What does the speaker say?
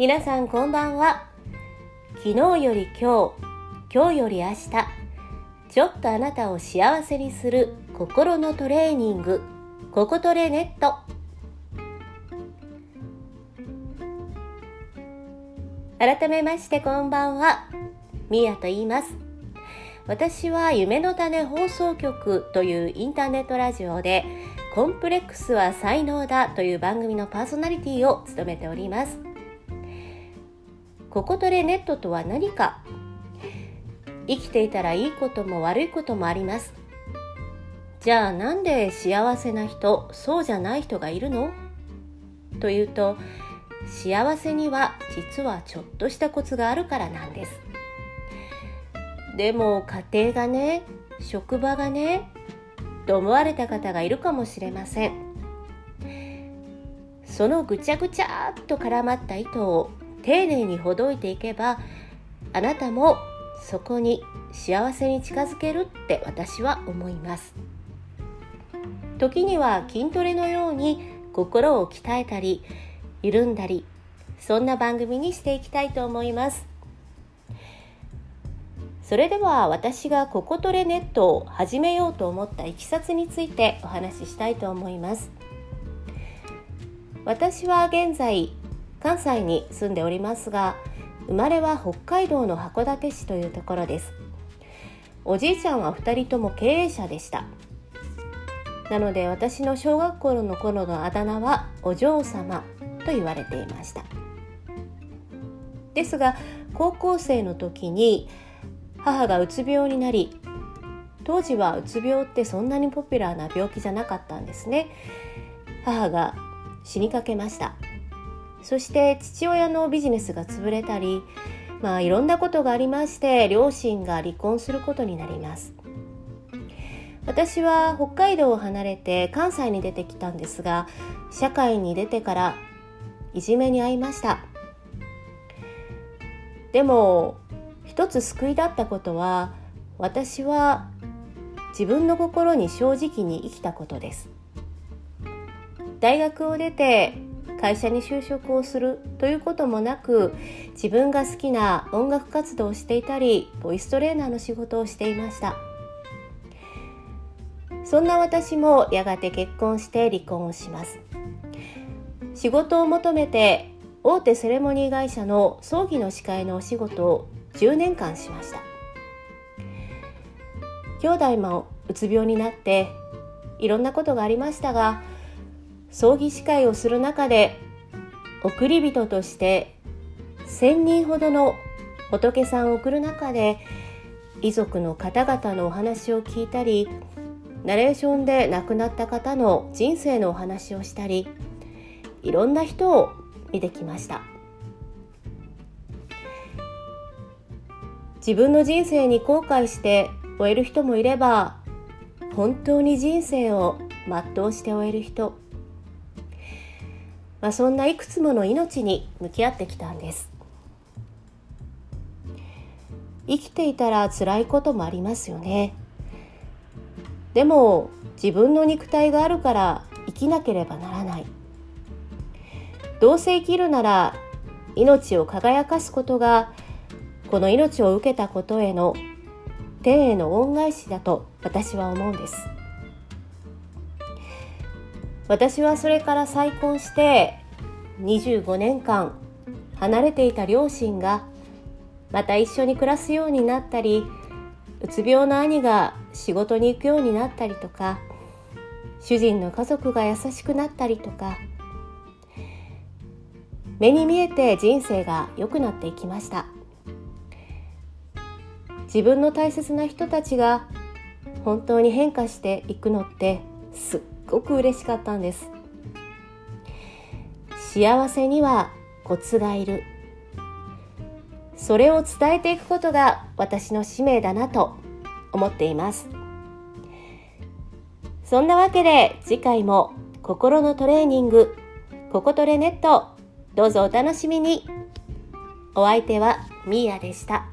皆さんこんばんは。昨日より今日今日より明日ちょっとあなたを幸せにする心のトレーニングココトレネット。改めましてこんばんは。みやと言います。私は夢の種放送局というインターネットラジオでコンプレックスは才能だという番組のパーソナリティを務めております。ココトレネットとは何か。生きていたらいいことも悪いこともあります。じゃあなんで幸せな人そうじゃない人がいるの？というと幸せには実はちょっとしたコツがあるからなんです。でも家庭がね職場がねと思われた方がいるかもしれません。そのぐちゃぐちゃっと絡まった糸を丁寧にほどいていけばあなたもそこに幸せに近づけるって私は思います。時には筋トレのように心を鍛えたり緩んだりそんな番組にしていきたいと思います。それでは私がココトレネットを始めようと思ったいきさつについてお話ししたいと思います。私は現在関西に住んでおりますが生まれは北海道の函館市というところです。おじいちゃんは2人とも経営者でした。なので私の小学校の頃のあだ名はお嬢様と言われていました。ですが高校生の時に母がうつ病になり当時はうつ病ってそんなにポピュラーな病気じゃなかったんですね。母が死にかけました。そして父親のビジネスが潰れたりまあいろんなことがありまして両親が離婚することになります。私は北海道を離れて関西に出てきたんですが社会に出てからいじめに遭いました。でも一つ救いだったことは私は自分の心に正直に生きたことです。大学を出て会社に就職をするということもなく自分が好きな音楽活動をしていたりボイストレーナーの仕事をしていました。そんな私もやがて結婚して離婚をします。仕事を求めて大手セレモニー会社の葬儀の司会のお仕事を10年間しました。兄弟もうつ病になっていろんなことがありましたが葬儀司会をする中で送り人として1,000人ほどの仏さんを送る中で遺族の方々のお話を聞いたりナレーションで亡くなった方の人生のお話をしたりいろんな人を見てきました。自分の人生に後悔して終える人もいれば本当に人生を全うして終える人、まあ、そんないくつもの命に向き合ってきたんです。生きていたら辛いこともありますよね。でも自分の肉体があるから生きなければならない。どうせ生きるなら命を輝かすことがこの命を受けたことへの天への恩返しだと私は思うんです。私はそれから再婚して25年間離れていた両親がまた一緒に暮らすようになったりうつ病の兄が仕事に行くようになったりとか主人の家族が優しくなったりとか目に見えて人生が良くなっていきました。自分の大切な人たちが本当に変化していくのってすっごく嬉しかったんです。幸せにはコツがいる。それを伝えていくことが私の使命だなと思っています。そんなわけで次回も心のトレーニングココトレネットどうぞお楽しみに。お相手はミーヤでした。